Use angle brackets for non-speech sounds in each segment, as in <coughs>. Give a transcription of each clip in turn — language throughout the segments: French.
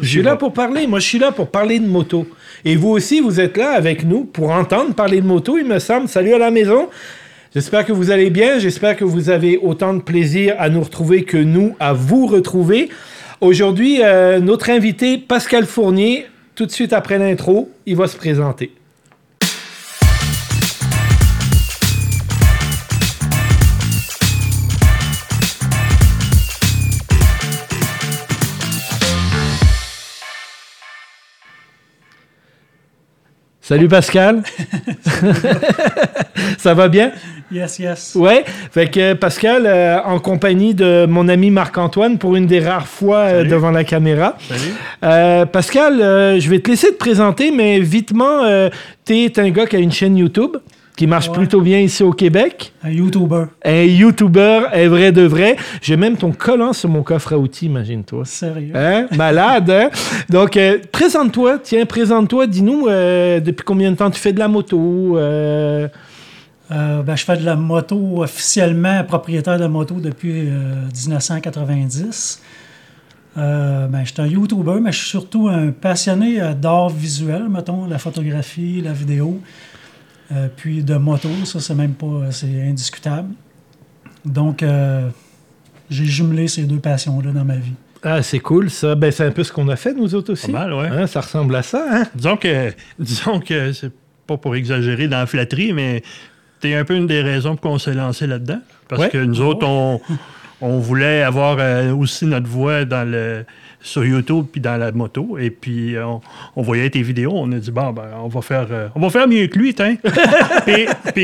Je suis là pour parler. Moi, je suis là pour parler de moto. Et vous aussi, vous êtes là avec nous pour entendre parler de moto, il me semble. Salut à la maison. J'espère que vous allez bien. J'espère que vous avez autant de plaisir à nous retrouver que nous à vous retrouver. Aujourd'hui, euh, notre invité, Pascal Fournier, tout de suite après l'intro, il va se présenter. Salut Pascal. <laughs> Ça va bien? Yes, yes. Ouais. Fait que Pascal, euh, en compagnie de mon ami Marc-Antoine, pour une des rares fois euh, devant la caméra. Salut. Euh, Pascal, je vais te laisser te présenter, mais vitement, tu es un gars qui a une chaîne YouTube qui marche Ouais. plutôt bien ici au Québec. Un YouTuber. Un YouTuber, est vrai de vrai. J'ai même ton collant sur mon coffre à outils, imagine-toi. Sérieux? Hein? Malade, hein? Donc, euh, présente-toi, tiens, présente-toi, dis-nous euh, depuis combien de temps tu fais de la moto. euh, ben, je fais de la moto officiellement propriétaire de moto depuis euh, 1990. Euh, ben, je suis un YouTuber, mais je suis surtout un passionné d'art visuel, mettons, la photographie, la vidéo, euh, puis de moto, ça c'est même pas, c'est indiscutable. Donc, euh, j'ai jumelé ces deux passions-là dans ma vie. Ah, c'est cool, ça. Ben, c'est un peu ce qu'on a fait, nous autres aussi. Pas mal, ouais. Hein, ça ressemble à ça, hein? Disons que, disons que c'est pas pour exagérer dans la flatterie, mais t'es un peu une des raisons pour qu'on s'est lancé là-dedans. Parce Ouais. que nous autres, on, on voulait avoir euh, aussi notre voix dans le, sur YouTube puis dans la moto. Et puis, on, on voyait tes vidéos. On a dit, bon, ben, on va faire, euh, on va faire mieux que lui, tiens. <laughs>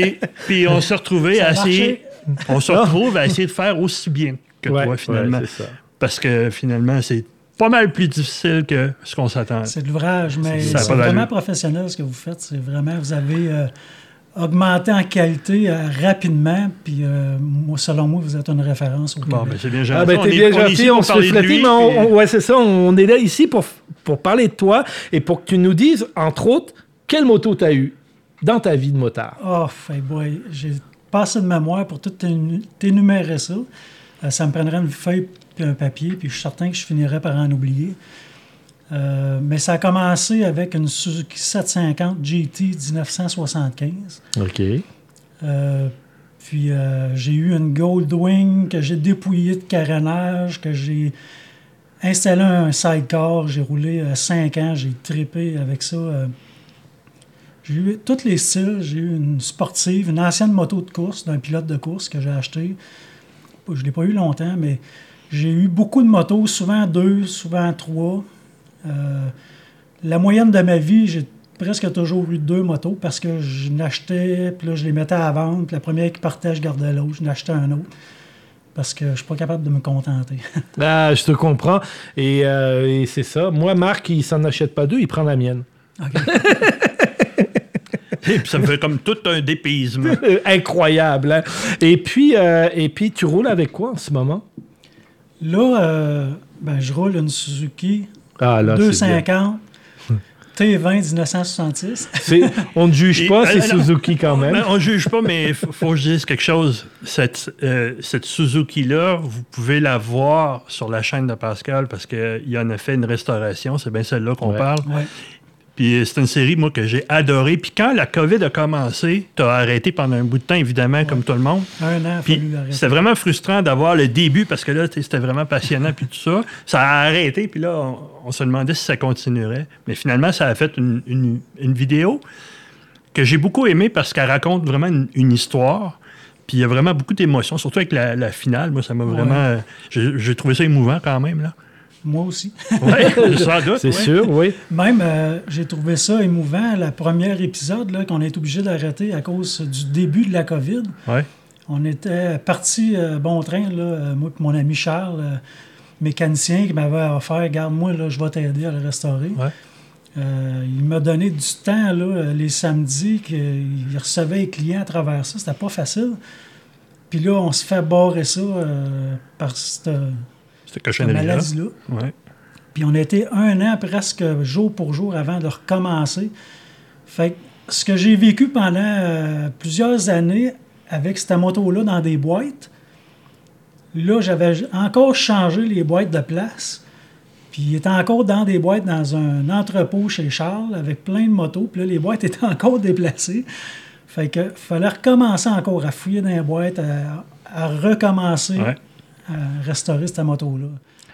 puis, on s'est retrouvé Ça a à essayer. On se retrouve à essayer de faire aussi bien que Ouais, toi, finalement. ça. parce que finalement, c'est pas mal plus difficile que ce qu'on s'attendait. C'est de l'ouvrage, mais c'est vraiment professionnel ce que vous faites. C'est vraiment, vous avez euh, augmenté en qualité euh, rapidement, puis euh, moi, selon moi, vous êtes une référence au Bon, Québec. ben, c'est bien gentil. Ah ben On t'es est- bien gentil, pour on se fait parler de flatter, lui, mais on, puis- on- ouais, c'est ça, on est là ici pour, pour parler de toi et pour que tu nous dises, entre autres, quelle moto tu as eu dans ta vie de motard? Oh, hey boy, j'ai pas assez de mémoire pour tout t'énu- t'énumérer ça. Euh, ça me prendrait une feuille puis un papier, puis je suis certain que je finirais par en oublier. Euh, mais ça a commencé avec une Suzuki 750 GT 1975. OK. Euh, puis euh, j'ai eu une Goldwing que j'ai dépouillée de carénage, que j'ai installé un sidecar, j'ai roulé 5 ans, j'ai trippé avec ça. j'ai eu tous les styles, j'ai eu une sportive, une ancienne moto de course d'un pilote de course que j'ai acheté. Je ne l'ai pas eu longtemps, mais j'ai eu beaucoup de motos, souvent deux, souvent trois. Euh, la moyenne de ma vie, j'ai presque toujours eu deux motos parce que je n'achetais, puis là, je les mettais à vendre. Puis la première qui partait, je gardais l'autre, je n'achetais un autre. Parce que je suis pas capable de me contenter. Ah, <laughs> je te comprends. Et, euh, et c'est ça. Moi, Marc, il s'en achète pas deux, il prend la mienne. <laughs> Et puis ça me fait comme tout un dépaysement. <laughs> Incroyable, hein? Et puis, euh, et puis, tu roules avec quoi en ce moment? Là, euh, ben, je roule une Suzuki Ah, là, c'est bien. 250 T20 1966. C'est- On ne juge pas, c'est euh. Suzuki quand même. On ne juge pas, mais il faut, faut que je dise quelque chose. Cette, euh, cette Suzuki-là, vous pouvez la voir sur la chaîne de Pascal parce qu'il en a fait une restauration. C'est bien celle-là qu'on Ouais. parle. Ouais. Puis euh, c'est une série, moi, que j'ai adorée. Puis quand la COVID a commencé, tu as arrêté pendant un bout de temps, évidemment, comme tout le monde. Un an, Puis c'était vraiment frustrant d'avoir le début parce que là, c'était vraiment passionnant puis tout ça. Ça a arrêté, puis là, on, on se demandait si ça continuerait. Mais finalement, ça a fait une, une- une vidéo que j'ai beaucoup aimée parce qu'elle raconte vraiment une, une histoire. Puis il y a vraiment beaucoup d'émotions, surtout avec la, la finale. Moi, ça m'a vraiment. euh, j'ai j'ai trouvé ça émouvant quand même. Là. Moi aussi. Ouais, <laughs> sans doute. C'est ouais. sûr, oui. Même, euh, j'ai trouvé ça émouvant, le premier épisode là, qu'on est obligé d'arrêter à cause du début de la COVID. Ouais. On était parti euh, bon train, là, euh, moi et mon ami Charles, euh, mécanicien, qui m'avait offert Garde-moi, là, je vais t'aider à le restaurer. Ouais. Euh, il m'a donné du temps là, les samedis qu'il recevait les clients à travers ça. C'était pas facile. Puis là, on se fait barrer ça euh, par cette, cette cochonnerie-là. Ouais. Puis on a été un an presque jour pour jour avant de recommencer. Fait que ce que j'ai vécu pendant euh, plusieurs années avec cette moto-là dans des boîtes, là, j'avais encore changé les boîtes de place. Puis il était encore dans des boîtes dans un entrepôt chez Charles avec plein de motos. Puis là, les boîtes <laughs> étaient encore déplacées. Fait que fallait recommencer encore à fouiller dans les boîtes, à, à recommencer Ouais. À restaurer cette moto-là.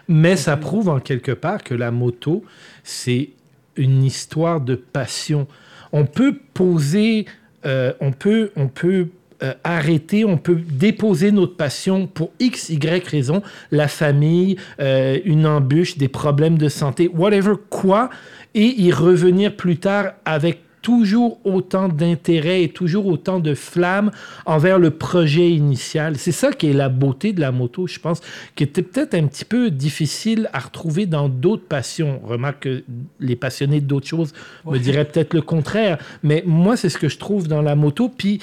Mais ça prouve en quelque part que la moto, c'est une histoire de passion. On peut poser, euh, on peut, on peut euh, arrêter, on peut déposer notre passion pour X, Y raison, la famille, euh, une embûche, des problèmes de santé, whatever quoi, et y revenir plus tard avec toujours autant d'intérêt et toujours autant de flamme envers le projet initial. C'est ça qui est la beauté de la moto, je pense, qui était peut-être un petit peu difficile à retrouver dans d'autres passions. Remarque que les passionnés d'autres choses me diraient peut-être le contraire, mais moi, c'est ce que je trouve dans la moto. Puis,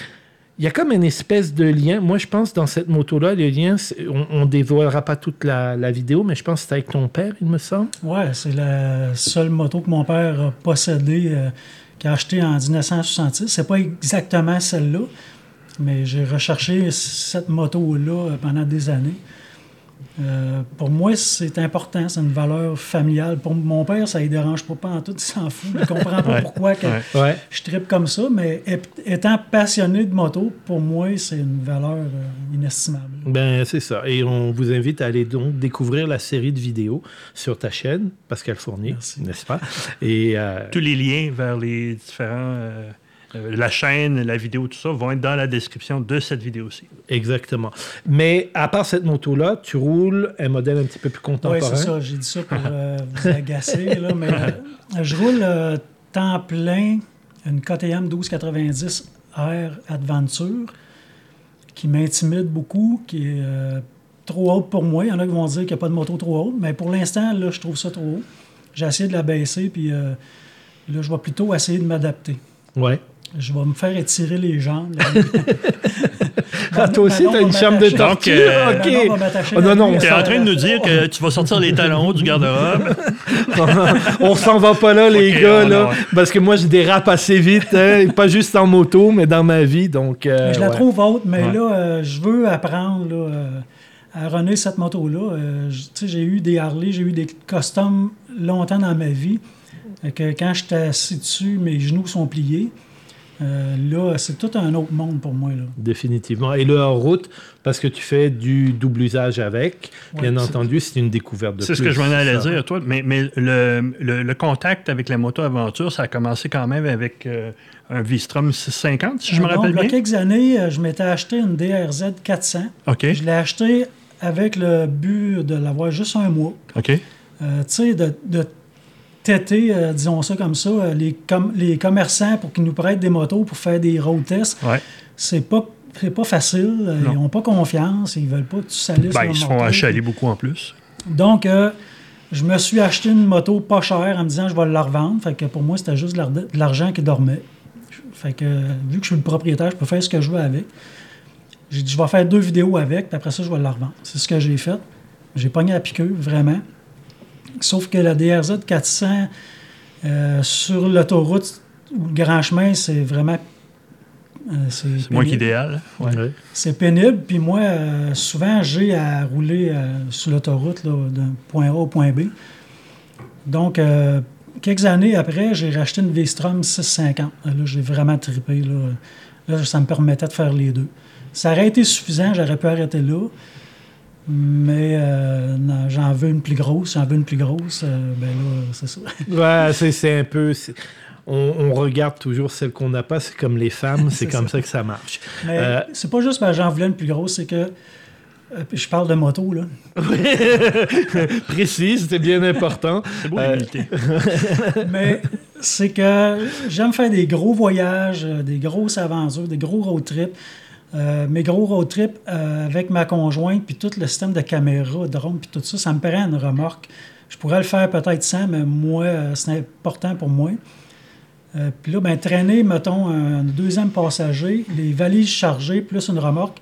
il y a comme une espèce de lien. Moi, je pense dans cette moto-là, le lien, on ne dévoilera pas toute la, la vidéo, mais je pense que c'est avec ton père, il me semble. Ouais, c'est la seule moto que mon père a possédée, euh, qu'il a achetée en 1966. C'est pas exactement celle-là, mais j'ai recherché cette moto-là euh, pendant des années. Euh, pour moi, c'est important, c'est une valeur familiale. Pour mon père, ça ne dérange pas, pas en tout, il s'en fout. Il comprend pas Ouais. pourquoi que Ouais. Je tripe comme ça, mais étant passionné de moto, pour moi, c'est une valeur euh, inestimable. Ben, c'est ça. Et on vous invite à aller donc découvrir la série de vidéos sur ta chaîne, Pascal Fournier, Merci. n'est-ce pas? Et euh, Tous les liens vers les différents. euh, euh, la chaîne, la vidéo, tout ça, vont être dans la description de cette vidéo-ci. exactement. Mais à part cette moto-là, tu roules un modèle un petit peu plus Oui, contemporain. c'est ça. J'ai dit ça pour euh, vous agacer, là, mais euh, je roule euh, temps plein une KTM 1290 R Adventure qui m'intimide beaucoup, qui est euh, trop haute pour moi. Il y en a qui vont dire qu'il n'y a pas de moto trop haute, mais pour l'instant, là, je trouve ça trop haut. J'ai essayé de la baisser, puis euh, là, je vais plutôt essayer de m'adapter. Ouais. Je vais me faire étirer les jambes. <laughs> là. Ah, toi aussi, Manon tu as va une chambre de tortue. Euh, OK. Manon va m'attacher Oh, non, non, nuit, Tu es elle en train de nous dire que tu vas sortir les talons hauts du garde-robe. <laughs> on s'en va pas là, les gars, non, là, non. parce que moi, je dérape assez vite, hein, pas juste en moto, mais dans ma vie. Donc, euh, je la ouais. trouve haute, mais Ouais. là, euh, je veux apprendre là, euh, à runner cette moto-là. Euh, j- tu sais, j'ai eu des Harley, j'ai eu des customs longtemps dans ma vie. Que quand je suis assis dessus, mes genoux sont pliés. Euh, là, c'est tout un autre monde pour moi. Là. Définitivement. Et le hors-route, parce que tu fais du double usage avec, bien entendu, c'est une découverte de C'est ce que je m'en allais ça. dire, toi. Mais, mais le, le- le contact avec la moto aventure, ça a commencé quand même avec euh, un V-Strom 650, si je me Euh, rappelle il y a bien. quelques années, je m'étais acheté une DRZ 400. OK. Je l'ai acheté avec le but de l'avoir juste un mois. OK. Euh, tu sais, de, de têter, euh, disons ça comme ça, euh, les, com- les commerçants pour qu'ils nous prêtent des motos pour faire des road tests, Ouais. c'est pas, c'est pas facile. euh, Non. Ils n'ont pas confiance, ils veulent pas que tu salisses Ben, ils se font achaler beaucoup en plus. Donc, euh, je me suis acheté une moto pas chère en me disant je vais la revendre. Fait que pour moi, c'était juste de l'ar- de l'argent qui dormait. Fait que, vu que je suis le propriétaire, je peux faire ce que je veux avec. J'ai dit, je vais faire deux vidéos avec, puis après ça, je vais la revendre. C'est ce que j'ai fait. J'ai pogné à piqueux, vraiment. Sauf que la DRZ 400, euh, sur l'autoroute ou le grand chemin, c'est vraiment. euh, C'est moins qu'idéal. Ouais. Ouais. C'est pénible. Puis moi, euh, souvent, j'ai à rouler sur l'autoroute d'un point A au point B. Donc, quelques années après, j'ai racheté une V-Strom 650. Là, j'ai vraiment trippé. Là. là, ça me permettait de faire les deux. Ça aurait été suffisant, j'aurais pu arrêter là. Mais euh, non, j'en veux une plus grosse, j'en veux une plus grosse. euh, ben là, c'est ça. <laughs> Ouais, c'est, c'est un peu. c'est- On, on regarde toujours celle qu'on n'a pas, c'est comme les femmes, <laughs> c'est, C'est comme ça. ça. que ça marche. Mais Euh, c'est pas juste parce que j'en voulais une plus grosse, c'est que. je parle de moto, là. <laughs> Précis, c'était bien important. C'est beau, Euh. Mais c'est que j'aime faire des gros voyages, des grosses aventures, des gros road trips. Euh, mes gros road trips euh, avec ma conjointe, puis tout le système de caméra, drone, puis tout ça, ça me paraît une remorque. Je pourrais le faire peut-être sans, mais moi, euh, c'est important pour moi. Puis là, ben, traîner, mettons, un deuxième passager, les valises chargées, plus une remorque,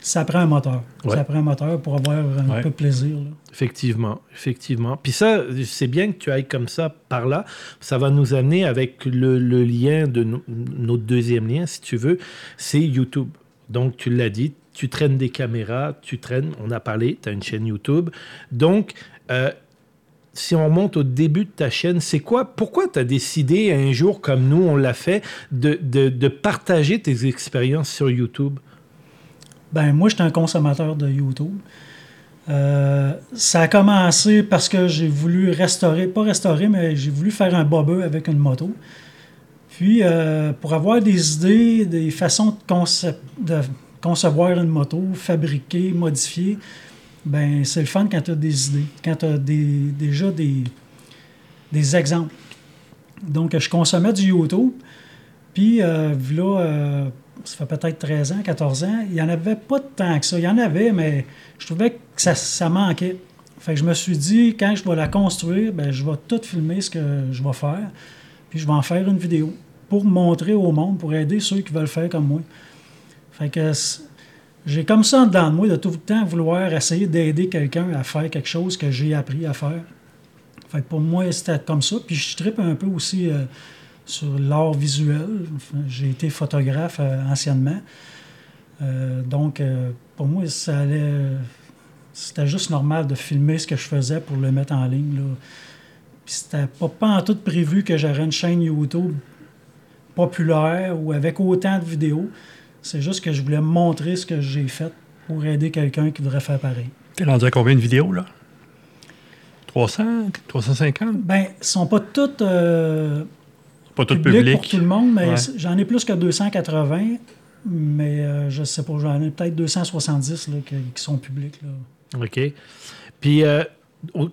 ça prend un moteur. Ouais. Ça prend un moteur pour avoir un Ouais. peu de plaisir. là. Effectivement, effectivement. Puis ça, c'est bien que tu ailles comme ça par là. Ça va nous amener avec le, le lien de no- notre deuxième lien, si tu veux, c'est YouTube. Donc, tu l'as dit, tu traînes des caméras, tu traînes, on a parlé, tu as une chaîne YouTube. Donc, euh, si on remonte au début de ta chaîne, c'est quoi, pourquoi tu as décidé un jour, comme nous, on l'a fait, de, partager tes expériences sur YouTube? Ben, moi, j'étais un consommateur de YouTube. Euh, ça a commencé parce que j'ai voulu restaurer, pas restaurer, mais j'ai voulu faire un bobeux avec une moto. Puis, euh, pour avoir des idées, des façons de, conce- de concevoir une moto, fabriquer, modifier, ben c'est le fun quand tu as des idées, quand tu as déjà des, des exemples. Donc, je consommais du YouTube. Puis, euh, là, euh, ça fait peut-être 13 ans, 14 ans, il n'y en avait pas tant que ça. Il y en avait, mais je trouvais que ça, ça manquait. Fait que je me suis dit, quand je vais la construire, ben, je vais tout filmer ce que je vais faire. Puis je vais en faire une vidéo pour montrer au monde, pour aider ceux qui veulent faire comme moi. Fait que j'ai comme ça en dedans de moi de tout le temps vouloir essayer d'aider quelqu'un à faire quelque chose que j'ai appris à faire. Fait que pour moi, c'était comme ça. Puis je tripe un peu aussi euh, sur l'art visuel. J'ai été photographe euh, anciennement. Euh, donc, pour moi, ça allait. C'était juste normal de filmer ce que je faisais pour le mettre en ligne. Là. Puis c'était pas, pas en tout prévu que j'aurais une chaîne YouTube populaire ou avec autant de vidéos. C'est juste que je voulais montrer ce que j'ai fait pour aider quelqu'un qui voudrait faire pareil. T'es rendu à combien de vidéos, là? 300? 350? Ben, ils sont pas toutes euh, Pas tout publiques public. pour tout le monde, mais Ouais. j'en ai plus que 280. Mais euh, je sais pas, j'en ai peut-être 270 là, qui, qui sont publics. Là. OK. Puis, euh,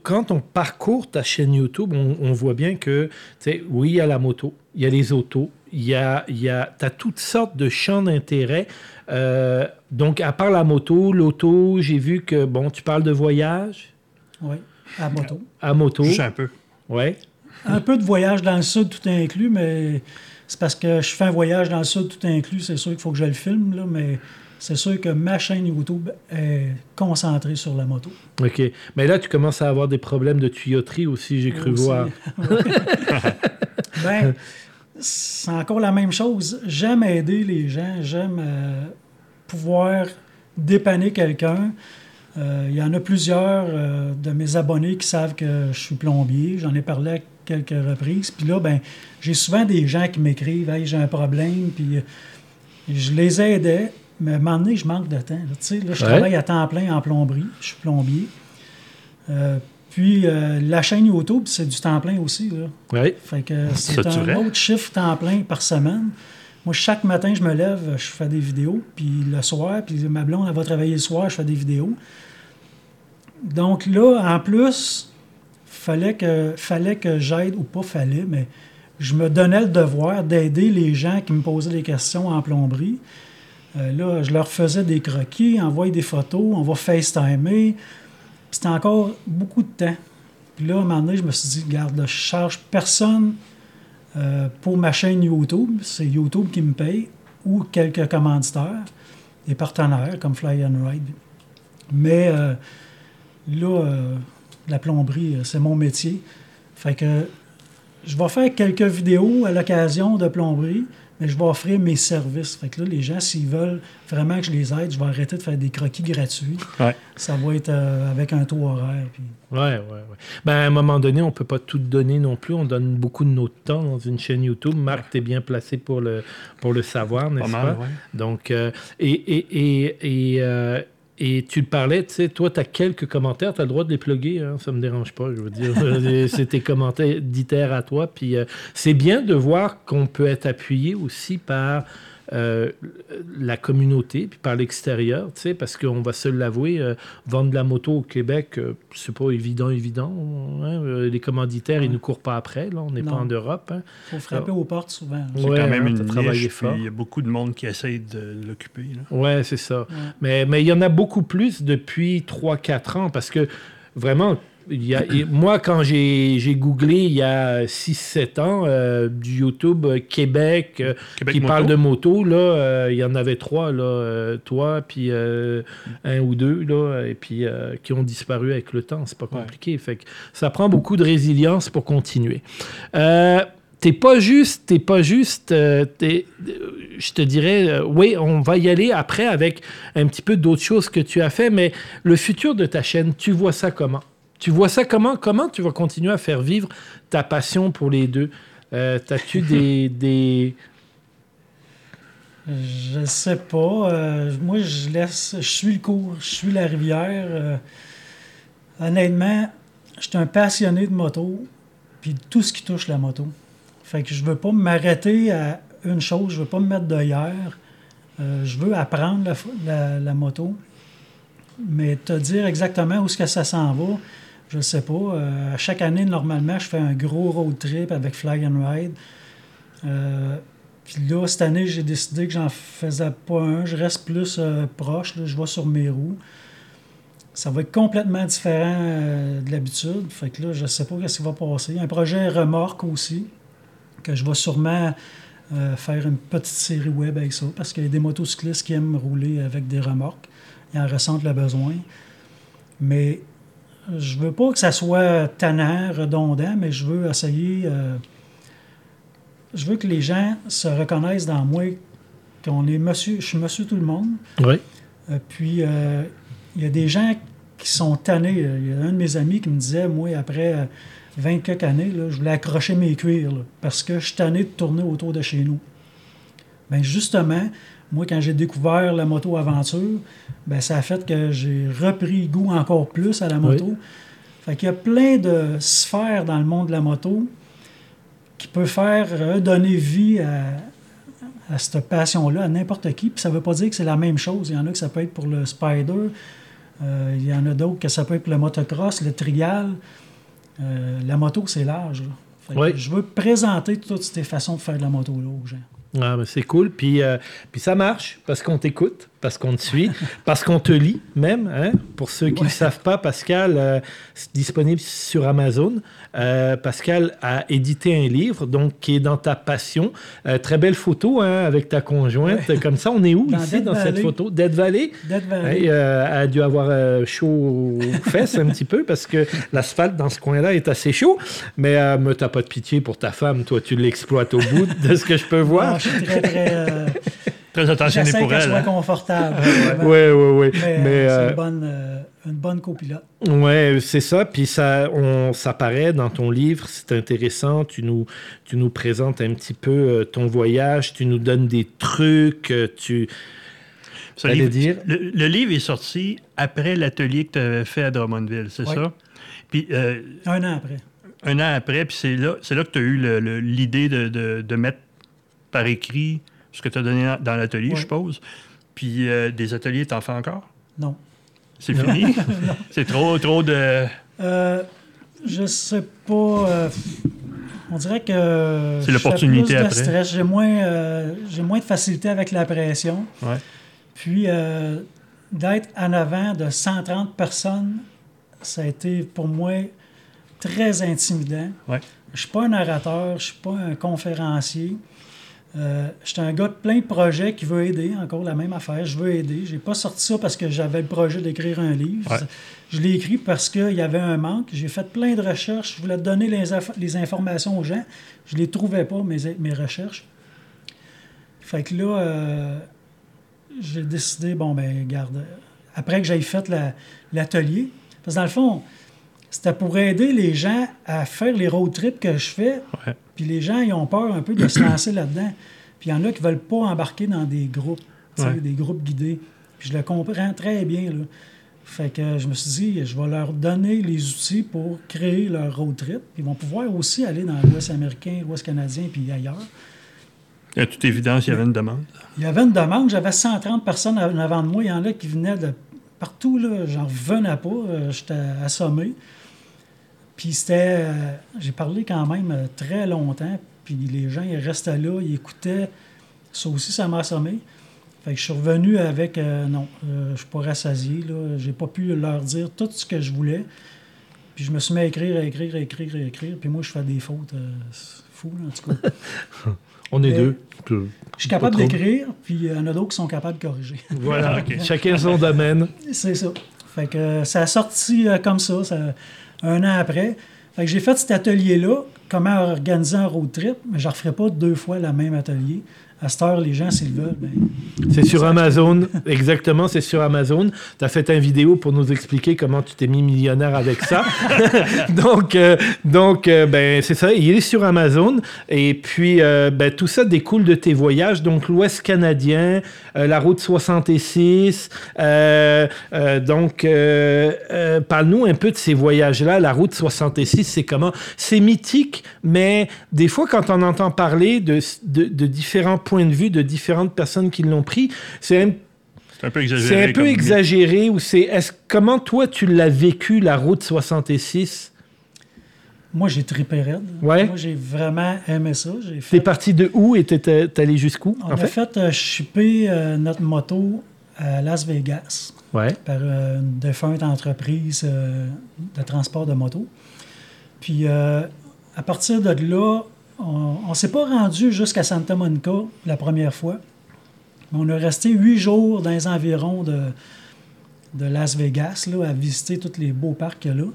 quand on parcourt ta chaîne YouTube, on, on voit bien que, tu sais, oui, il y a la moto, il y a les autos, il y a, il y a, t'as toutes sortes de champs d'intérêt. Euh, donc, à part la moto, l'auto, j'ai vu que, bon, tu parles de voyage Oui, à moto. à moto. Juste un peu. Ouais. Un peu de voyage dans le sud, tout inclus, mais c'est parce que je fais un voyage dans le sud, tout inclus. C'est sûr qu'il faut que je le filme, là, mais c'est sûr que ma chaîne YouTube est concentrée sur la moto. OK. Mais là, tu commences à avoir des problèmes de tuyauterie aussi, j'ai cru Aussi. voir. <laughs> ben, c'est encore la même chose. J'aime aider les gens, j'aime euh, pouvoir dépanner quelqu'un. Euh, Il y en a plusieurs euh, de mes abonnés qui savent que je suis plombier. J'en ai parlé à quelques reprises. Puis là, ben, j'ai souvent des gens qui m'écrivent Hey, j'ai un problème. Puis je les aidais. Mais à un moment donné, je manque de temps. là. Tu sais, là, je Ouais. travaille à temps plein en plomberie. Je suis plombier. Euh, puis euh, la chaîne YouTube, c'est du temps plein aussi. Là. Oui. Fait que c'est un autre chiffre temps plein par semaine. Moi, chaque matin, je me lève, je fais des vidéos, puis le soir, puis ma blonde, elle va travailler le soir, je fais des vidéos. Donc là, en plus, fallait que, fallait que j'aide, ou pas fallait, mais je me donnais le devoir d'aider les gens qui me posaient des questions en plomberie. Euh, là, je leur faisais des croquis, envoyer des photos, on va FaceTimer. C'était encore beaucoup de temps. Puis là, à un moment donné, je me suis dit, regarde, là, je charge personne euh, pour ma chaîne YouTube. C'est YouTube qui me paye ou quelques commanditaires, des partenaires comme Fly and Ride. Mais euh, là, la plomberie, c'est mon métier. Fait que je vais faire quelques vidéos à l'occasion de plomberie, mais je vais offrir mes services. Fait que là, les gens, s'ils veulent vraiment que je les aide, je vais arrêter de faire des croquis gratuits. Ouais. Ça va être euh, avec un taux horaire. puis- Ouais, ouais, ouais. Ben, à un moment donné, on peut pas tout donner non plus. On donne beaucoup de notre temps dans une chaîne YouTube. Marc, tu es bien placé pour le, pour le savoir, Pas n'est-ce pas? mal, ouais. Donc, euh, et, et, et, et, euh, et tu parlais, tu sais, toi, tu as quelques commentaires, tu as le droit de les plugger, hein, ça me dérange pas, je veux dire. <laughs> c'est tes commentaires à toi. Puis euh, c'est bien de voir qu'on peut être appuyé aussi par euh, la communauté, puis par l'extérieur, tu sais, parce qu'on va se l'avouer, euh, vendre de la moto au Québec, euh, c'est pas évident, évident. hein. Euh, les commanditaires, ils nous courent pas après, là, on n'est pas en Europe. hein. faut frapper aux portes souvent. C'est Ouais, quand même hein, une niche, fort. il y a beaucoup de monde qui essaye de l'occuper. Ouais, c'est ça. Mais mais il y en a beaucoup plus depuis 3-4 ans parce que vraiment, il y a, et moi, quand j'ai googlé il y a 6-7 ans, euh, du YouTube euh, Québec, euh, Québec qui Moto. parle de moto, là, euh, il y en avait trois, là, toi, puis un ou deux, là, et puis qui ont disparu avec le temps. C'est pas compliqué. Fait que ça prend beaucoup de résilience pour continuer. T'es pas juste, t'es pas juste, je te dirais, oui, on va y aller après avec un petit peu d'autres choses que tu as fait, mais le futur de ta chaîne, tu vois ça comment? Tu vois ça comment Comment tu vas continuer à faire vivre ta passion pour les deux? Euh, T'as-tu <laughs> des, des... Je sais pas. Euh, moi, je laisse. Je suis le cours, je suis la rivière. Euh, honnêtement, je suis un passionné de moto, puis tout ce qui touche la moto. Fait que je veux pas m'arrêter à une chose, je veux pas me mettre. Euh, je veux apprendre la, la- la moto, mais te dire exactement où est-ce que ça s'en va, je ne sais pas. Euh, chaque année, normalement, je fais un gros road trip avec Fly and Ride. Euh, puis là, cette année, j'ai décidé que j'en faisais pas un. Je reste plus euh, proche. je vais sur mes roues. Ça va être complètement différent euh, de l'habitude. Fait que là, je sais pas ce qui va passer. Un projet remorque aussi, que je vais sûrement faire une petite série web avec ça, parce qu'il y a des motocyclistes qui aiment rouler avec des remorques. Ils en ressentent le besoin. Mais je veux pas que ça soit tannant, redondant, mais je veux essayer. euh, je veux que les gens se reconnaissent dans moi, qu'on est monsieur, je suis monsieur tout le monde. Oui. Euh, puis, euh, il y a des gens qui sont tannés. Il y a un de mes amis qui me disait, moi, après euh, 20 quelques années, là, je voulais accrocher mes cuirs là, parce que je suis tanné de tourner autour de chez nous. Bien, justement, moi, quand j'ai découvert la moto aventure, ben, ça a fait que j'ai repris goût encore plus à la moto. Fait qu'il y a plein de sphères dans le monde de la moto qui peut faire redonner vie à, à cette passion-là à n'importe qui. Puis ça ne veut pas dire que c'est la même chose. Il y en a que ça peut être pour le spider, euh, il y en a d'autres que ça peut être pour le motocross, le trial. Euh, la moto, c'est large. Oui. Je veux présenter toutes ces façons de faire de la moto là aux gens. Ah, ben, c'est cool. Puis, euh, puis ça marche parce qu'on t'écoute, parce qu'on te suit, parce qu'on te lit même. hein. Pour ceux qui ne Ouais. savent pas, Pascal, euh, c'est disponible sur Amazon. Euh, Pascal a édité un livre donc qui est dans ta passion. Euh, très belle photo hein, avec ta conjointe. Comme ça, on est où Dans ici Dead dans cette photo? Dead Valley? Dead Valley. Euh, elle a dû avoir chaud aux fesses un petit peu parce que l'asphalte dans ce coin-là est assez chaud. Mais me t'as pas de pitié pour ta femme. Toi, tu l'exploites au bout de ce que je peux Non, voir. je suis très, très. Euh, Très attentionné pour elle. soit hein. confortable. Oui, oui, oui. Mais, Mais, euh, c'est euh, une bonne, euh, une bonne copilote. ouais, c'est ça. Puis ça, on, ça paraît dans ton livre. C'est intéressant. Tu nous, tu nous présentes un petit peu euh, ton voyage. Tu nous donnes des trucs. euh, Tu, Ce T'allais livre- dire? Le, le livre est sorti après l'atelier que tu avais fait à Drummondville, c'est Oui. ça? Puis euh, Un an après. un an après, puis c'est là, c'est là que tu as eu l'idée de, de- de mettre par écrit ce que tu as donné dans- l'atelier, Ouais. je suppose. Puis euh, des ateliers, t'en fais encore? Non. C'est fini? <laughs> <laughs> c'est trop, trop de... Euh, je sais pas. euh, on dirait que. C'est l'opportunité après. stress. J'ai moins, euh, j'ai moins de facilité avec la pression. Ouais. Puis d'être en avant de 130 personnes, ça a été pour moi très intimidant. Ouais. Je suis pas un orateur, je suis pas un conférencier. Euh, je suis un gars de plein de projets qui veut aider, encore la même affaire. Je veux aider. J'ai pas sorti ça parce que j'avais le projet d'écrire un livre. Ouais. Je l'ai écrit parce qu'il y avait un manque. J'ai fait plein de recherches. Je voulais donner les, inf- les informations aux gens. Je les trouvais pas, mes, mes recherches. Fait que là, euh, j'ai décidé, bon, ben, garde, après que j'aille fait la- l'atelier, parce que dans le fond, c'était pour aider les gens à faire les road trips que je fais. Ouais. Puis les gens, ils ont peur un peu de se lancer là-dedans. Puis il y en a qui veulent pas embarquer dans des groupes, Ouais. des groupes guidés. Puis je le comprends très bien, là. Fait que je me suis dit, je vais leur donner les outils pour créer leur road trip. Ils vont pouvoir aussi aller dans l'Ouest américain, l'Ouest canadien, puis ailleurs. À toute évidence, il y avait une demande? Il y avait une demande, j'avais 130 personnes en avant de moi. Il y en a qui venaient de partout, là. J'en revenais pas. euh, J'étais assommé. Puis c'était. euh, J'ai parlé quand même euh, très longtemps. Puis les gens, ils restaient là, ils écoutaient. Ça aussi, ça m'a assommé. Fait que je suis revenu avec non, je suis pas rassasié. Là. J'ai pas pu leur dire tout ce que je voulais. Puis je me suis mis à écrire, à écrire, à écrire, à écrire. Puis moi, je fais des fautes. c'est fou, là, en tout cas. <laughs> on est deux. Je suis capable d'écrire, puis il y en a d'autres qui sont capables de corriger. <laughs> Voilà. <laughs> Ok. Chacun son domaine. C'est ça. Fait que euh, ça a sorti euh, comme ça, ça, un an après. Fait que j'ai fait cet atelier-là, comment organiser un road trip, mais je ne referai pas deux fois le même atelier. À cette heure, les gens, s'ils veulent, ben, C'est sur Amazon, exactement, c'est sur Amazon. Tu as fait une vidéo pour nous expliquer comment tu t'es mis millionnaire avec ça. <laughs> donc, euh, donc euh, ben, c'est ça, il est sur Amazon. Et puis, euh, ben, tout ça découle de tes voyages. Donc, l'Ouest canadien, la route 66. euh, euh, donc, parle-nous un peu de ces voyages-là. La route 66, c'est comment? C'est mythique, mais des fois, quand on entend parler de, de, de différents points de vue, de différentes personnes qui l'ont pris, c'est un, C'est un peu exagéré. c'est un peu comme- exagéré. Ou c'est, est-ce, comment toi, tu l'as vécu, la route 66 moi, j'ai trippé raide. Ouais. Moi, j'ai vraiment aimé ça. J'ai T'es fait, parti de où et t'es allé jusqu'où, on en a fait? fait euh, shipper euh, notre moto à Las Vegas Ouais. par euh, une défunte entreprise euh, de transport de moto. Puis, euh, à partir de là, on ne s'est pas rendu jusqu'à Santa Monica la première fois. Mais on est resté huit jours dans les environs de, de Las Vegas là, à visiter tous les beaux parcs qu'il y a là.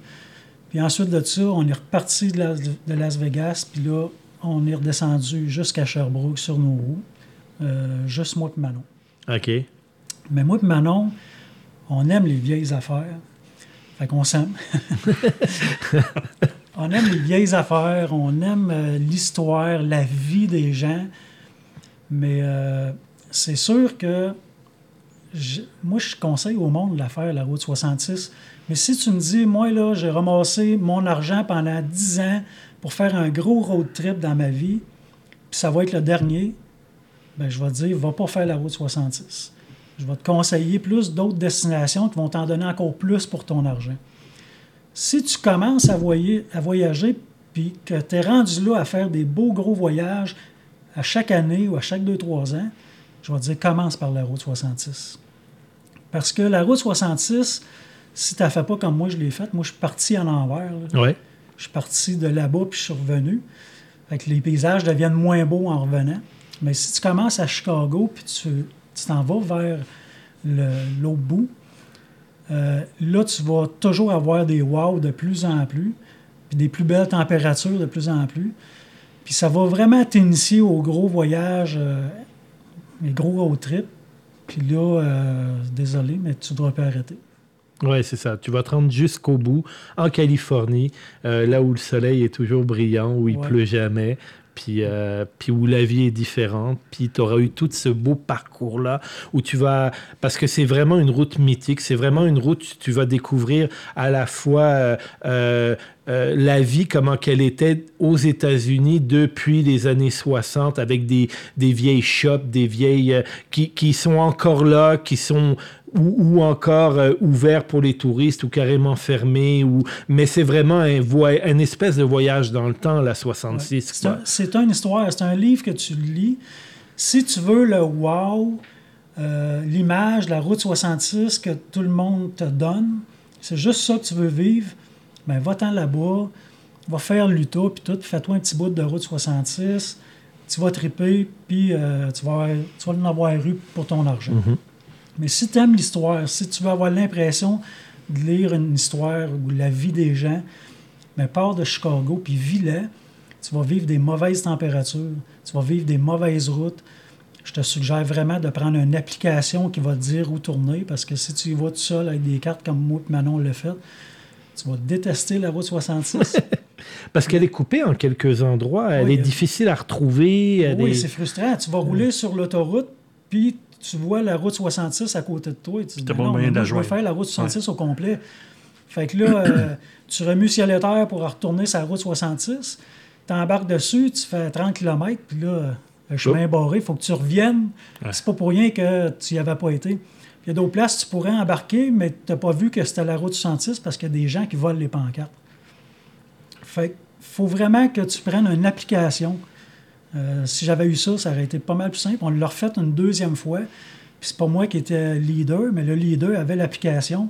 Puis ensuite de ça, on est reparti de Las, de Las Vegas, puis là, on est redescendu jusqu'à Sherbrooke sur nos roues, euh, juste moi et Manon. OK. Mais moi et Manon, on aime les vieilles affaires. Fait qu'on s'aime. <laughs> on aime les vieilles affaires, on aime euh, l'histoire, la vie des gens. Mais euh, c'est sûr que je- moi, je conseille au monde de la faire, la route 66. Mais si tu me dis, moi, là, j'ai ramassé mon argent pendant 10 ans pour faire un gros road trip dans ma vie, puis ça va être le dernier, ben, je vais te dire, va pas faire la route 66. Je vais te conseiller plus d'autres destinations qui vont t'en donner encore plus pour ton argent. Si tu commences à, voyer- à voyager, puis que tu es rendu là à faire des beaux gros voyages à chaque année ou à chaque 2-3 ans, je vais te dire, commence par la route 66. Parce que la route 66, si tu ne fais pas comme moi je l'ai faite, moi je suis parti en envers. Ouais. Je suis parti de là-bas puis je suis revenu. Fait que les paysages deviennent moins beaux en revenant. Mais si tu commences à Chicago puis tu t'en vas vers l'autre bout, euh, là, tu vas toujours avoir des wow de plus en plus, puis des plus belles températures de plus en plus. Puis ça va vraiment t'initier au gros voyage, euh, les gros road trips. Puis là, euh, désolé, mais tu devras pas arrêter. Ouais, c'est ça. Tu vas te rendre jusqu'au bout, en Californie, euh, là où le soleil est toujours brillant, où il Ouais. pleut jamais, puis, euh, où la vie est différente, puis tu auras eu tout ce beau parcours-là, où tu vas... Parce que c'est vraiment une route mythique, c'est vraiment une route tu vas découvrir à la fois euh, euh, la vie, comment qu'elle était aux États-Unis depuis les années 60, avec des, des vieilles shops, des vieilles... euh, qui, qui sont encore là, qui sont ou, ou encore euh, ouvert pour les touristes ou carrément fermé. Ou... Mais c'est vraiment un, espèce de voyage dans le temps, la 66. C'est un- une histoire, c'est un livre que tu lis. Si tu veux le wow, euh, l'image, la route 66 que tout le monde te donne, c'est juste ça que tu veux vivre, ben va-t'en là-bas, va faire l'UTA, puis tout, fais-toi un petit bout de route 66, tu vas triper, puis euh, tu, vas, tu vas en avoir eu pour ton argent. Mhm. Mais si tu aimes l'histoire, si tu veux avoir l'impression de lire une histoire ou la vie des gens, mais pars de Chicago puis vis-la. Tu vas vivre des mauvaises températures, tu vas vivre des mauvaises routes. Je te suggère vraiment de prendre une application qui va te dire où tourner parce que si tu y vas tout seul avec des cartes comme moi et Manon l'a fait, tu vas détester la route 66. <laughs> Parce qu'elle est coupée en quelques endroits. Elle Oui, est euh, difficile à retrouver. oui, est- c'est frustrant. Tu vas rouler sur l'autoroute, puis tu vois la route 66 à côté de toi. Et tu te dis, non, moyen de la je vais faire la route 66 au complet. Fait que là, euh, <coughs> tu remues ciel et terre pour retourner sur la route 66. Tu embarques dessus, tu fais 30 km, puis là, le chemin est barré, il faut que tu reviennes. Ouais. C'est pas pour rien que tu n'y avais pas été. Il y a d'autres places, tu pourrais embarquer, mais tu n'as pas vu que c'était la route 66 parce qu'il y a des gens qui volent les pancartes. Fait faut vraiment que tu prennes une application. Euh, si j'avais eu ça, ça aurait été pas mal plus simple. On l'a refait une deuxième fois. Puis c'est pas moi qui étais leader, mais le leader avait l'application.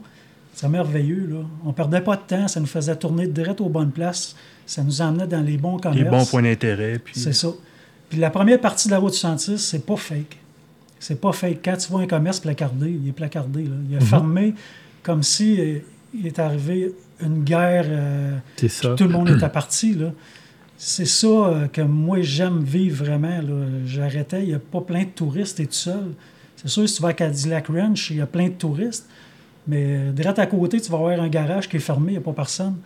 C'est merveilleux, là. On perdait pas de temps, ça nous faisait tourner direct aux bonnes places. Ça nous emmenait dans les bons commerces. Les bons points d'intérêt. Puis... C'est ça. Puis la première partie de la route 66, c'est pas fake. C'est pas fake. Quand tu vois un commerce placardé, il est placardé. Là. Il est fermé comme si euh, il est arrivé une guerre, euh, ça. tout le monde était parti. Là. c'est ça euh, que moi j'aime vivre vraiment. J'arrêtais, il n'y a pas plein de touristes, et tout seul. C'est sûr, si tu vas à Cadillac Ranch, il y a plein de touristes. Mais direct à côté, tu vas avoir un garage qui est fermé, il n'y a pas personne.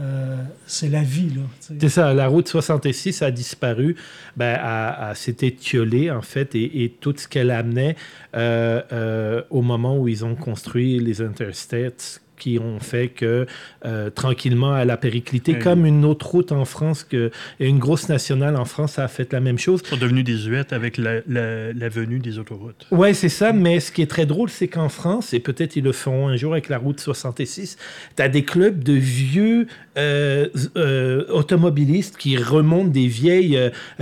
Euh, c'est la vie. C'est ça, la route 66 a disparu, ben, a, a- s'est étiolée, en fait, et, et tout ce qu'elle amenait euh, euh, au moment où ils ont construit les interstates qui ont fait que euh, tranquillement elle a périclité Oui. comme une autre route en France que et une grosse nationale en France a fait la même chose Ils sont devenus désuètes avec la, la- la venue des autoroutes. Ouais, c'est ça, mais ce qui est très drôle, c'est qu'en France, et peut-être ils le feront un jour avec la route 66, tu as des clubs de vieux euh, euh, automobilistes qui remontent des vieilles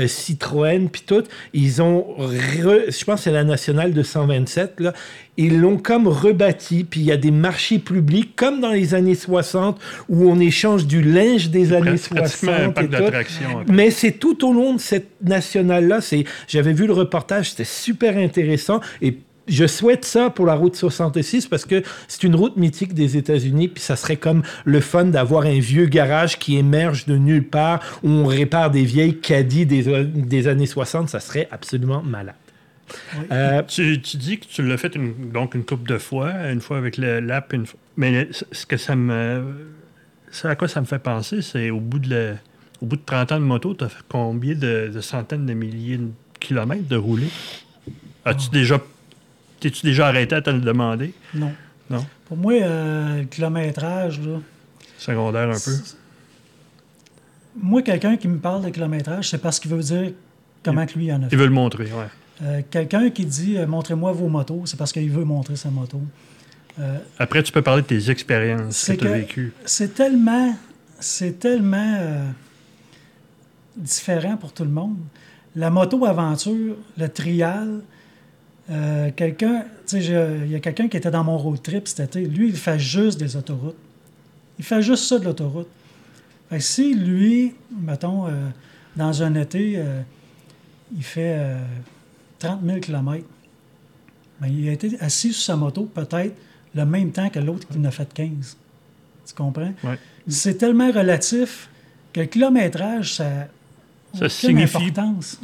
Citroën, puis tout. Ils ont, re- je pense que c'est la nationale de 127, là. Ils l'ont comme rebâti, puis il y a des marchés publics, comme dans les années 60, où on échange du linge des années Pratiquement un 60 parc et tout. Mais c'est tout au long de cette nationale-là. J'avais vu le reportage, c'était super intéressant. Et je souhaite ça pour la route 66 parce que c'est une route mythique des États-Unis. Puis ça serait comme le fun d'avoir un vieux garage qui émerge de nulle part où on répare des vieilles caddies des, des années 60. Ça serait absolument malade. Oui. Euh, Tu, tu dis que tu l'as fait une, donc une couple de fois, une fois avec le- l'app, une fois- mais ce que ça me. Ce à quoi ça me fait penser, c'est au bout de la- au bout de 30 ans de moto, tu as fait combien de, de centaines de milliers de kilomètres de rouler? As-tu déjà. T'es-tu déjà arrêté à te le demander? Non. Non? Pour moi, euh, le kilométrage, là, Secondaire un peu. moi, quelqu'un qui me parle de kilométrage, c'est parce qu'il veut dire comment que lui il en a Il fait. veut le montrer, ouais. Euh, quelqu'un qui dit euh, montrez-moi vos motos, c'est parce qu'il veut montrer sa moto. Euh, Après, tu peux parler de tes expériences que tu as vécues. c'est tellement, c'est tellement euh, différent pour tout le monde. La moto aventure, le trial, euh, quelqu'un, tu sais, il y a quelqu'un qui était dans mon road trip cet été. Lui, il fait juste des autoroutes. Il fait juste ça de l'autoroute. Fait que si lui, mettons, dans un été, il fait euh, 30 000 km, ben, il a été assis sur sa moto peut-être le même temps que l'autre qui en a fait 15. Tu comprends? Ouais. C'est tellement relatif que le kilométrage, ça Ça signifie-.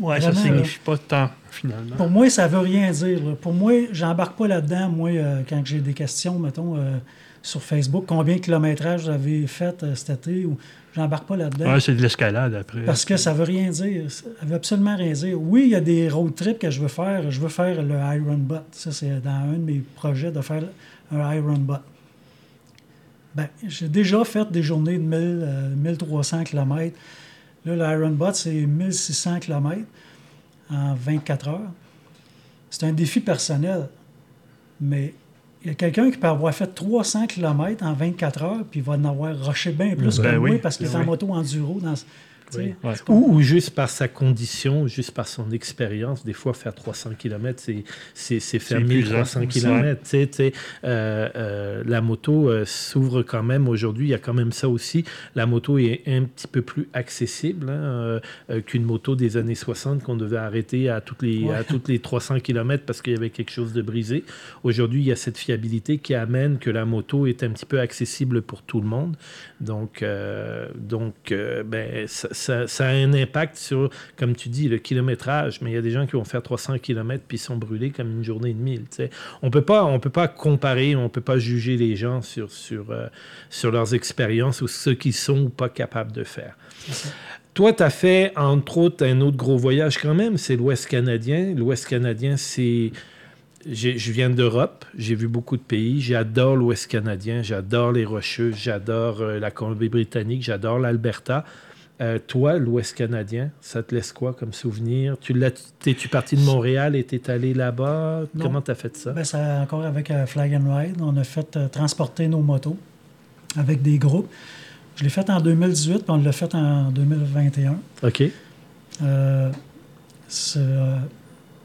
Ouais, ça Vraiment, là. signifie pas tant, finalement. Pour moi, ça veut rien dire. là. Pour moi, j'embarque pas là-dedans, moi, euh, quand j'ai des questions, mettons, euh, sur Facebook, combien de kilométrage vous avez fait euh, cet été, ou j'embarque pas là-dedans. Ouais, c'est de l'escalade après. Parce que ça veut rien dire. Ça veut absolument rien dire. Oui, il y a des road trips que je veux faire. Je veux faire le Iron Butt. Ça, c'est dans un de mes projets de faire un Iron Butt. Ben, j'ai déjà fait des journées de 1000, euh, 1300 km. Là, le Iron Butt, c'est 1600 km en 24 heures. C'est un défi personnel. Mais il y a quelqu'un qui peut avoir fait 300 km en 24 heures, puis il va en avoir rushé bien plus Ben que oui, moi parce qu'il est ben en oui. moto enduro. Dans, Ouais. Ou, ou juste par sa condition, juste par son expérience. Des fois, faire 300 km, c'est, faire C'est 1300 épuisant. km. Tu sais, tu sais, euh, euh, la moto euh, s'ouvre quand même aujourd'hui. Il y a quand même ça aussi. La moto est un petit peu plus accessible hein, euh, euh, qu'une moto des années 60 qu'on devait arrêter à toutes les, Ouais. à toutes les 300 km parce qu'il y avait quelque chose de brisé. Aujourd'hui, il y a cette fiabilité qui amène que la moto est un petit peu accessible pour tout le monde. Donc, donc ben, ça, ça- a un impact sur, comme tu dis, le kilométrage. Mais il y a des gens qui vont faire 300 km puis ils sont brûlés comme une journée de mille. tu sais. On peut pas, on peut pas comparer, on peut pas juger les gens sur, sur, euh, sur leurs expériences ou ce qu'ils sont ou pas capables de faire. Toi, tu as fait, entre autres, un autre gros voyage quand même, c'est l'Ouest canadien. L'Ouest canadien, c'est... Je viens d'Europe, j'ai vu beaucoup de pays, j'adore l'Ouest canadien, j'adore les Rocheuses, j'adore euh, la Colombie-Britannique, j'adore l'Alberta. Euh, toi, l'Ouest canadien, ça te laisse quoi comme souvenir? Tu l'as, t'es-tu parti de Montréal et t'es allé là-bas? Comment t'as fait ça? Ben, c'est encore avec euh, Flag and Ride. On a fait euh, transporter nos motos avec des groupes. Je l'ai fait en 2018, puis on l'a fait en 2021. OK. Euh, c'est, euh,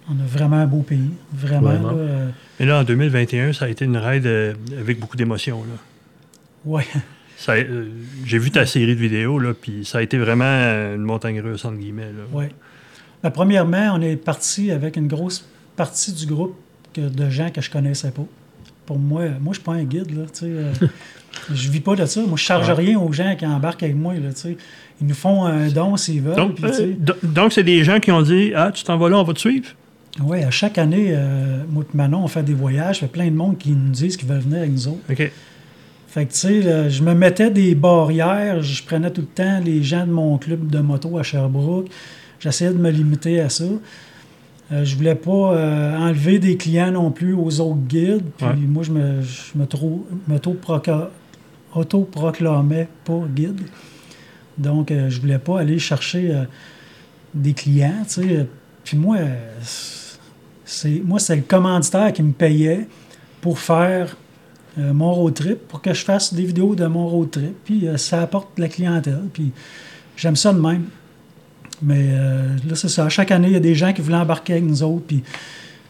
on a vraiment un beau pays. Vraiment. Vraiment. là, euh, Mais là, en 2021, ça a été une ride euh, avec beaucoup d'émotions. là. <laughs> euh, J'ai vu ta série de vidéos, là, puis ça a été vraiment euh, une montagne russe, entre guillemets. Ouais. Ben, premièrement, on est parti avec une grosse partie du groupe que- de gens que je connaissais pas. pour moi, moi, je suis pas un guide, là, tu sais. euh, <laughs> je vis pas de ça. Moi, je charge rien aux gens qui embarquent avec moi, là, tu sais. Ils nous font un don s'ils veulent. Donc, euh, donc c'est des gens qui ont dit Ah, tu t'en vas là, on va te suivre? ouais, à chaque année, moi et Manon, on fait des voyages. Il y a plein de monde qui nous disent qu'ils veulent venir avec nous autres. OK. Fait que, tu sais, je me mettais des barrières. Je prenais tout le temps les gens de mon club de moto à Sherbrooke. J'essayais de me limiter à ça. Euh, je voulais pas euh, enlever des clients non plus aux autres guides. Puis Ouais. moi, je me, je me trou- auto-proclamais pas guide. Donc, euh, je voulais pas aller chercher euh, des clients, tu sais. Puis moi, euh, c'est, moi, c'est le commanditaire qui me payait pour faire euh, mon road trip, pour que je fasse des vidéos de mon road trip. Puis euh, ça apporte de la clientèle. Puis j'aime ça de même. Mais euh, là, c'est ça. Chaque année, il y a des gens qui voulaient embarquer avec nous autres. Puis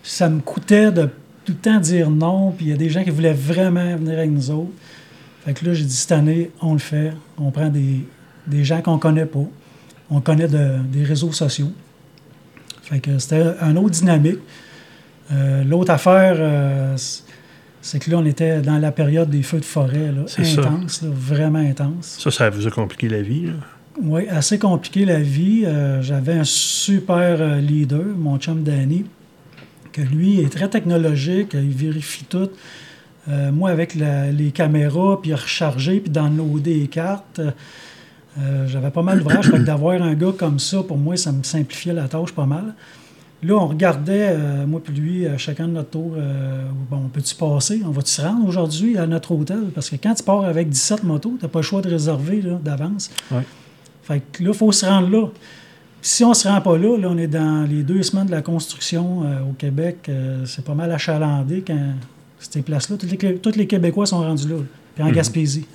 ça me coûtait de tout le temps dire non. Puis il y a des gens qui voulaient vraiment venir avec nous autres. Fait que là, j'ai dit cette année, on le fait. On prend des, des gens qu'on connaît pas. On connaît de- des réseaux sociaux. Fait que c'était un autre dynamique. L'autre affaire, c'est que là, on était dans la période des feux de forêt, là, intense, là, vraiment intense. Ça, ça vous a compliqué la vie. là? Oui, assez compliqué la vie. Euh, J'avais un super euh, leader, mon chum Danny, que lui est très technologique, il vérifie tout. Euh, moi, avec la- les caméras, puis recharger, puis downloader les cartes, euh, j'avais pas mal que d'avoir un gars comme ça, pour moi, ça me simplifiait la tâche pas mal. Là, on regardait, euh, moi puis lui, euh, chacun de notre tour, euh, bon, on peut-tu passer? On va-tu se rendre aujourd'hui à notre hôtel? Parce que quand tu pars avec 17 motos, tu n'as pas le choix de réserver d'avance. Ouais. Fait que là, il faut se rendre là. Si on ne se rend pas là, là, on est dans les deux semaines de la construction euh, au Québec. c'est pas mal achalandé quand ces places-là. Tous les, les Québécois sont rendus là, puis en Gaspésie.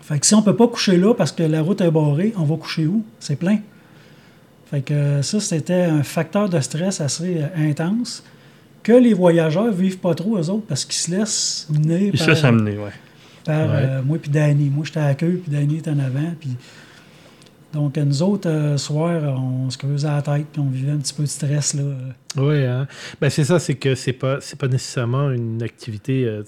Fait que si on peut pas coucher là parce que la route est barrée, on va coucher où? C'est plein. Fait que ça, c'était un facteur de stress assez euh, intense que les voyageurs vivent pas trop, eux autres, parce qu'ils se laissent mener par, ouais. par, Ouais. euh, moi puis Danny. Moi, j'étais à la queue, puis Danny était en avant. Puis... Donc, nous autres, euh, soir, on se creusait la tête, puis on vivait un petit peu de stress. Là. Oui, hein. ben, c'est ça, c'est que c'est pas pas nécessairement une activité euh,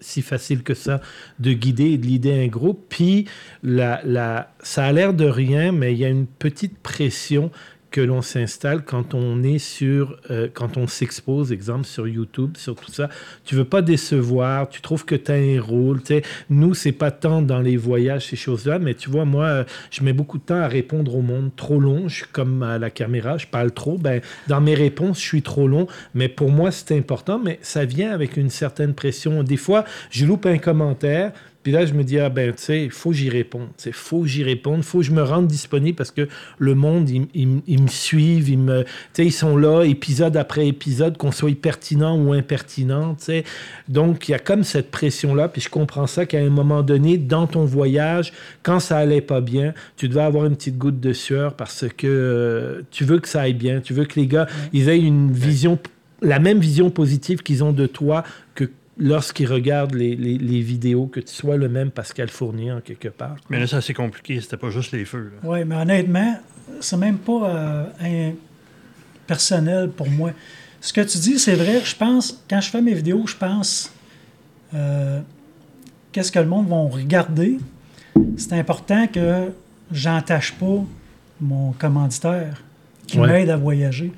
si facile que ça de guider et de leader un groupe. Puis la, la, ça a l'air de rien, mais il y a une petite pression que l'on s'installe quand on est sur, euh, quand on s'expose, exemple sur YouTube, sur tout ça. Tu veux pas décevoir, tu trouves que tu as un rôle. tu sais. Nous, c'est pas tant dans les voyages, ces choses-là, mais tu vois, moi, euh, je mets beaucoup de temps à répondre au monde trop long. Je suis comme à la caméra, je parle trop. Ben, dans mes réponses, je suis trop long, mais pour moi, c'est important, mais ça vient avec une certaine pression. Des fois, je loupe un commentaire, puis là, je me dis, ah ben, tu sais, il faut que j'y réponde. Il faut que j'y réponde, il faut que je me rende disponible parce que le monde, ils il, il me suivent, ils, me, tu sais, ils sont là, épisode après épisode, qu'on soit pertinent ou impertinent. tu sais. Donc, il y a comme cette pression-là, puis je comprends ça qu'à un moment donné, dans ton voyage, quand ça allait pas bien, tu devais avoir une petite goutte de sueur parce que euh, tu veux que ça aille bien, tu veux que les gars, ils aient une vision, la même vision positive qu'ils ont de toi que lorsqu'ils regardent les, les- les vidéos, que tu sois le même Pascal Fournier en quelque part. Mais là, ça c'est compliqué. C'était pas juste les feux. Oui, mais honnêtement, c'est même pas euh, un- personnel pour moi. Ce que tu dis, c'est vrai. Je pense, quand je fais mes vidéos, je pense euh, qu'est-ce que le monde va regarder? C'est important que j'entache pas mon commanditaire qui Ouais. m'aide à voyager.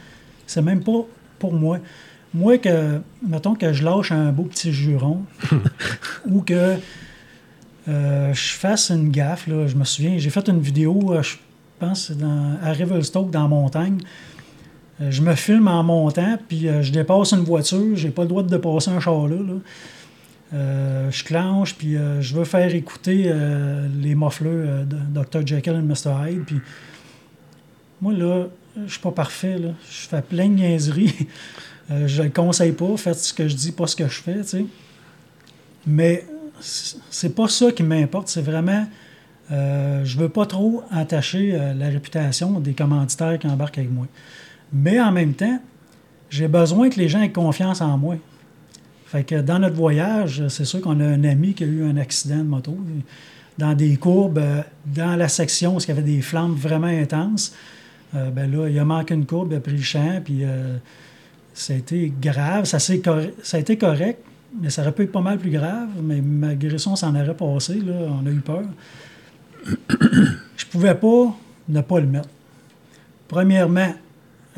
C'est même pas pour moi. Moi, que, mettons que je lâche un beau petit juron <laughs> ou que euh, je fasse une gaffe. Là. Je me souviens, j'ai fait une vidéo, euh, je pense, dans, à Revelstoke, dans la montagne. Euh, je me filme en montant, puis je dépasse une voiture. J'ai pas le droit de dépasser un char là. là. Euh, je clenche, puis euh, je veux faire écouter euh, les euh, de Dr. Jekyll et Mr. Hyde. Puis moi, là, je suis pas parfait. Là. Je fais plein de niaiseries. Euh, je le conseille pas. Faites ce que je dis, pas ce que je fais. tu sais. Mais c'est pas ça qui m'importe. C'est vraiment. euh, je veux pas trop entacher euh, la réputation des commanditaires qui embarquent avec moi. Mais en même temps, j'ai besoin que les gens aient confiance en moi. Fait que dans notre voyage, c'est sûr qu'on a un ami qui a eu un accident de moto. Dans des courbes, euh, dans la section où il y avait des flammes vraiment intenses, ben là, il a manqué une courbe, il a pris le champ, puis ça a été grave. Ça, ça a été correct, mais ça aurait pu être pas mal plus grave, mais malgré ça, on s'en aurait passé, là, on a eu peur. <coughs> je pouvais pas ne pas le mettre. Premièrement,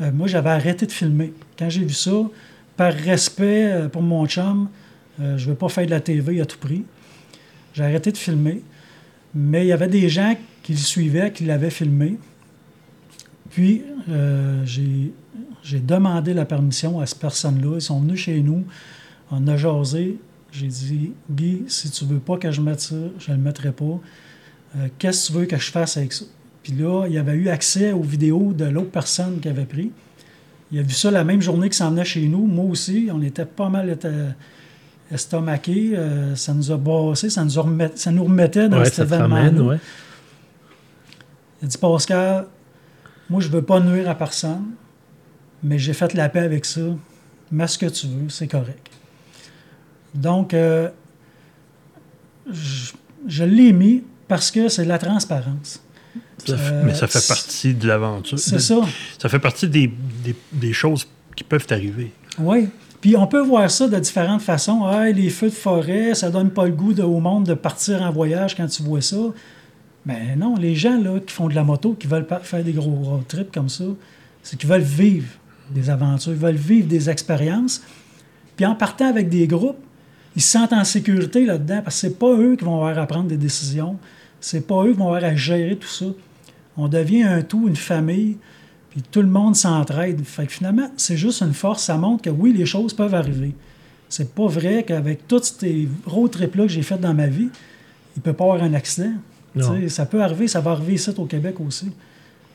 euh, moi, j'avais arrêté de filmer. Quand j'ai vu ça, par respect euh, pour mon chum, euh, je ne veux pas faire de la TV à tout prix. J'ai arrêté de filmer. Mais il y avait des gens qui le suivaient, qui l'avaient filmé. Puis, j'ai demandé la permission à cette personne-là. Ils sont venus chez nous. On a jasé. J'ai dit, Guy, si tu veux pas que je mette ça, je ne le mettrai pas. Qu'est-ce que tu veux que je fasse avec ça? Puis là, il avait eu accès aux vidéos de l'autre personne qui avait pris. Il a vu ça la même journée qu'il s'en venait chez nous. Moi aussi, on était pas mal estomaqués. Euh, ça nous a bassé, ça nous, ça nous remettait dans cet événement. Ouais. Il a dit Pascal, moi, je veux pas nuire à personne, mais j'ai fait la paix avec ça. Mets ce que tu veux, c'est correct. Donc, euh, je, je l'ai mis parce que c'est de la transparence mais ça fait partie de l'aventure. C'est ça. Ça fait partie des, des, choses qui peuvent arriver. Oui. Puis on peut voir ça de différentes façons. Ah, les feux de forêt, ça donne pas le goût au monde de partir en voyage quand tu vois ça. Mais non, les gens là, qui font de la moto, qui veulent faire des gros road trips comme ça, c'est qu'ils veulent vivre des aventures, ils veulent vivre des expériences. Puis en partant avec des groupes, ils se sentent en sécurité là-dedans parce que c'est pas eux qui vont avoir à prendre des décisions. C'est pas eux qui vont avoir à gérer tout ça. On devient un tout, une famille, puis tout le monde s'entraide. Fait que finalement, c'est juste une force. Ça montre que oui, les choses peuvent arriver. C'est pas vrai qu'avec toutes ces road trips-là que j'ai faites dans ma vie, il peut pas y avoir un accident. Ça peut arriver, ça va arriver ici au Québec aussi.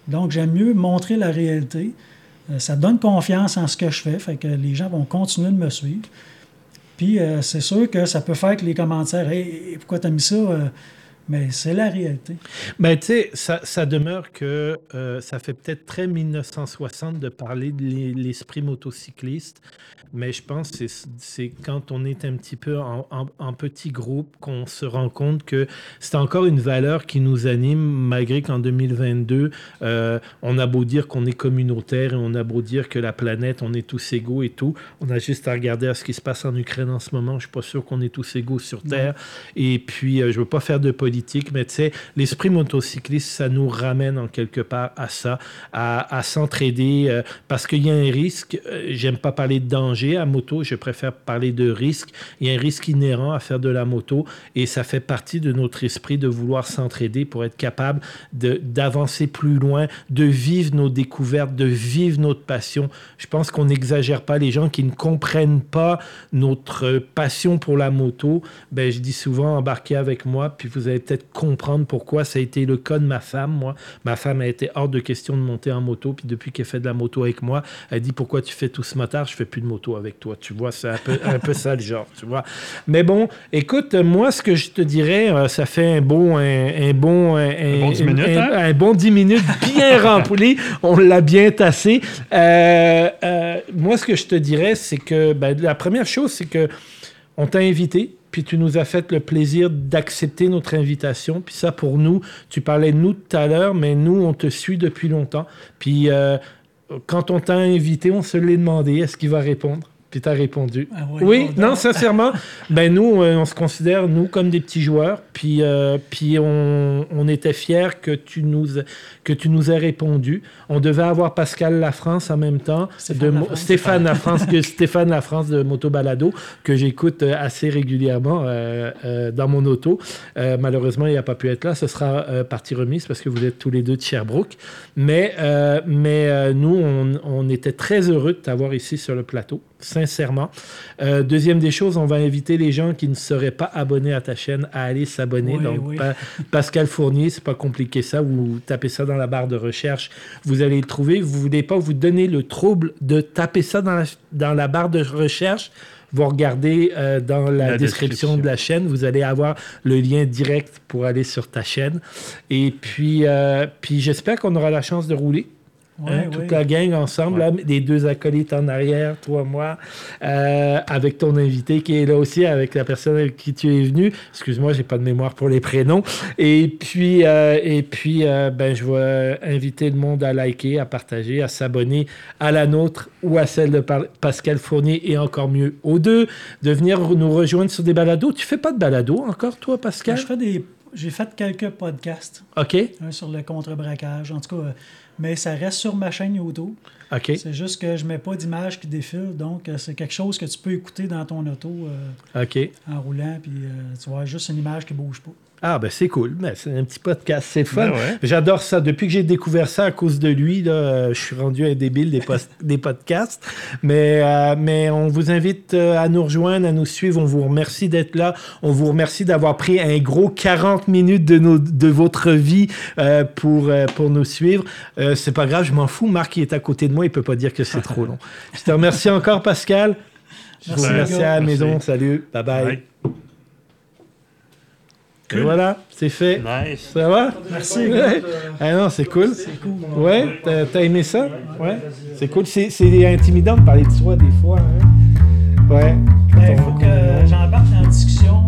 Donc, j'aime mieux montrer la réalité. Euh, ça donne confiance en ce que je fais, fait que les gens vont continuer de me suivre. Puis, euh, c'est sûr que ça peut faire que les commentaires Hey, pourquoi t'as mis ça euh, mais c'est la réalité. Mais ben, tu sais, ça, ça, demeure que euh, ça fait peut-être très 1960 de parler de l'esprit motocycliste, mais je pense que c'est quand on est un petit peu en, en, petit groupe qu'on se rend compte que c'est encore une valeur qui nous anime, malgré qu'en 2022, euh, on a beau dire qu'on est communautaire et on a beau dire que la planète, on est tous égaux et tout. On a juste à regarder à ce qui se passe en Ukraine en ce moment. Je suis pas sûr qu'on est tous égaux sur Terre. Et puis, euh, je veux pas faire de politique mais tu sais, l'esprit motocycliste, ça nous ramène en quelque part à ça, à, s'entraider, euh, parce qu'il y a un risque. Euh, j'aime pas parler de danger à moto, je préfère parler de risque. Il y a un risque inhérent à faire de la moto, et ça fait partie de notre esprit de vouloir s'entraider pour être capable d'avancer plus loin, de vivre nos découvertes, de vivre notre passion. Je pense qu'on n'exagère pas les gens qui ne comprennent pas notre passion pour la moto. Ben, je dis souvent embarquez avec moi, puis vous allez peut-être comprendre pourquoi ça a été le cas de ma femme. Moi, ma femme a été hors de question de monter en moto. Puis depuis qu'elle fait de la moto avec moi, elle dit pourquoi tu fais tout ce matin? Je fais plus de moto avec toi. Tu vois, c'est un peu, un peu ça le genre. Tu vois. Mais bon, écoute, moi, ce que je te dirais, euh, ça fait un bon, un, bon, un, bon 10 minutes, hein? un, bon 10 minutes bien <laughs> rempli. On l'a bien tassé. Euh, euh, moi, ce que je te dirais, c'est que ben, la première chose, c'est que on t'a invité puis tu nous as fait le plaisir d'accepter notre invitation. Puis ça, pour nous, tu parlais de nous tout à l'heure, mais nous, on te suit depuis longtemps. Puis euh, quand on t'a invité, on se l'est demandé, est-ce qu'il va répondre? Puis tu as répondu. Ah oui, non, sincèrement, <laughs> ben nous, euh, on se considère, nous, comme des petits joueurs. Puis, euh, puis on, on, était fiers que tu, nous, que tu nous aies répondu. On devait avoir Pascal Lafrance en même temps. Stéphane, de, Stéphane Lafrance, que <laughs> Stéphane Lafrance de Moto Balado, que j'écoute euh, assez régulièrement dans mon auto. malheureusement, il n'a pas pu être là. Ce sera partie remise parce que vous êtes tous les deux de Sherbrooke. Mais, mais nous, on, on était très heureux de t'avoir ici sur le plateau sincèrement. Euh, deuxième des choses, on va inviter les gens qui ne seraient pas abonnés à ta chaîne à aller s'abonner. Donc, Pascal Fournier, c'est pas compliqué ça. Vous tapez ça dans la barre de recherche, vous allez le trouver. Vous voulez pas vous donner le trouble de taper ça dans la, dans la barre de recherche? Vous regardez euh, dans la, description, de la chaîne, vous allez avoir le lien direct pour aller sur ta chaîne. Et puis, euh, puis j'espère qu'on aura la chance de rouler Ouais, hein, ouais. toute la gang ensemble, là, les deux acolytes en arrière, toi, moi, euh, avec ton invité qui est là aussi, avec la personne avec qui tu es venu. Excuse-moi, j'ai pas de mémoire pour les prénoms. Et puis, euh, et puis euh, ben, je vais inviter le monde à liker, à partager, à s'abonner à la nôtre ou à celle de Pascal Fournier et encore mieux aux deux, de venir nous rejoindre sur des balados. Tu fais pas de balado encore, toi, Pascal? Je fais des. J'ai fait quelques podcasts, OK, un sur le contre-braquage, en tout cas, mais ça reste sur ma chaîne YouTube. C'est juste que je mets pas d'image qui défile, donc euh, c'est quelque chose que tu peux écouter dans ton auto euh, en roulant, puis euh, tu vois juste une image qui bouge pas. Ah, ben c'est cool. Ben, c'est un petit podcast, c'est fun. Ben ouais. J'adore ça. Depuis que j'ai découvert ça à cause de lui, là, je suis rendu un débile des, post- <laughs> des podcasts. Mais, euh, mais on vous invite à nous rejoindre, à nous suivre. On vous remercie d'être là. On vous remercie d'avoir pris un gros 40 minutes de, nos, de votre vie euh, pour, euh, pour nous suivre. Euh, c'est pas grave, je m'en fous. Marc, il est à côté de moi. Il peut pas dire que c'est trop long. Je te remercie encore, Pascal. Je vous Merci, remercie à la Merci. maison. Salut. Bye bye. Et voilà, c'est fait. Nice. Ça va? Merci. Ouais. Ah non, c'est cool. C'est cool. Ouais, t'as t'as aimé ça? Ouais. C'est cool. C'est c'est intimidant de parler de soi des fois. hein. Ouais. Il faut que j'embarque dans la discussion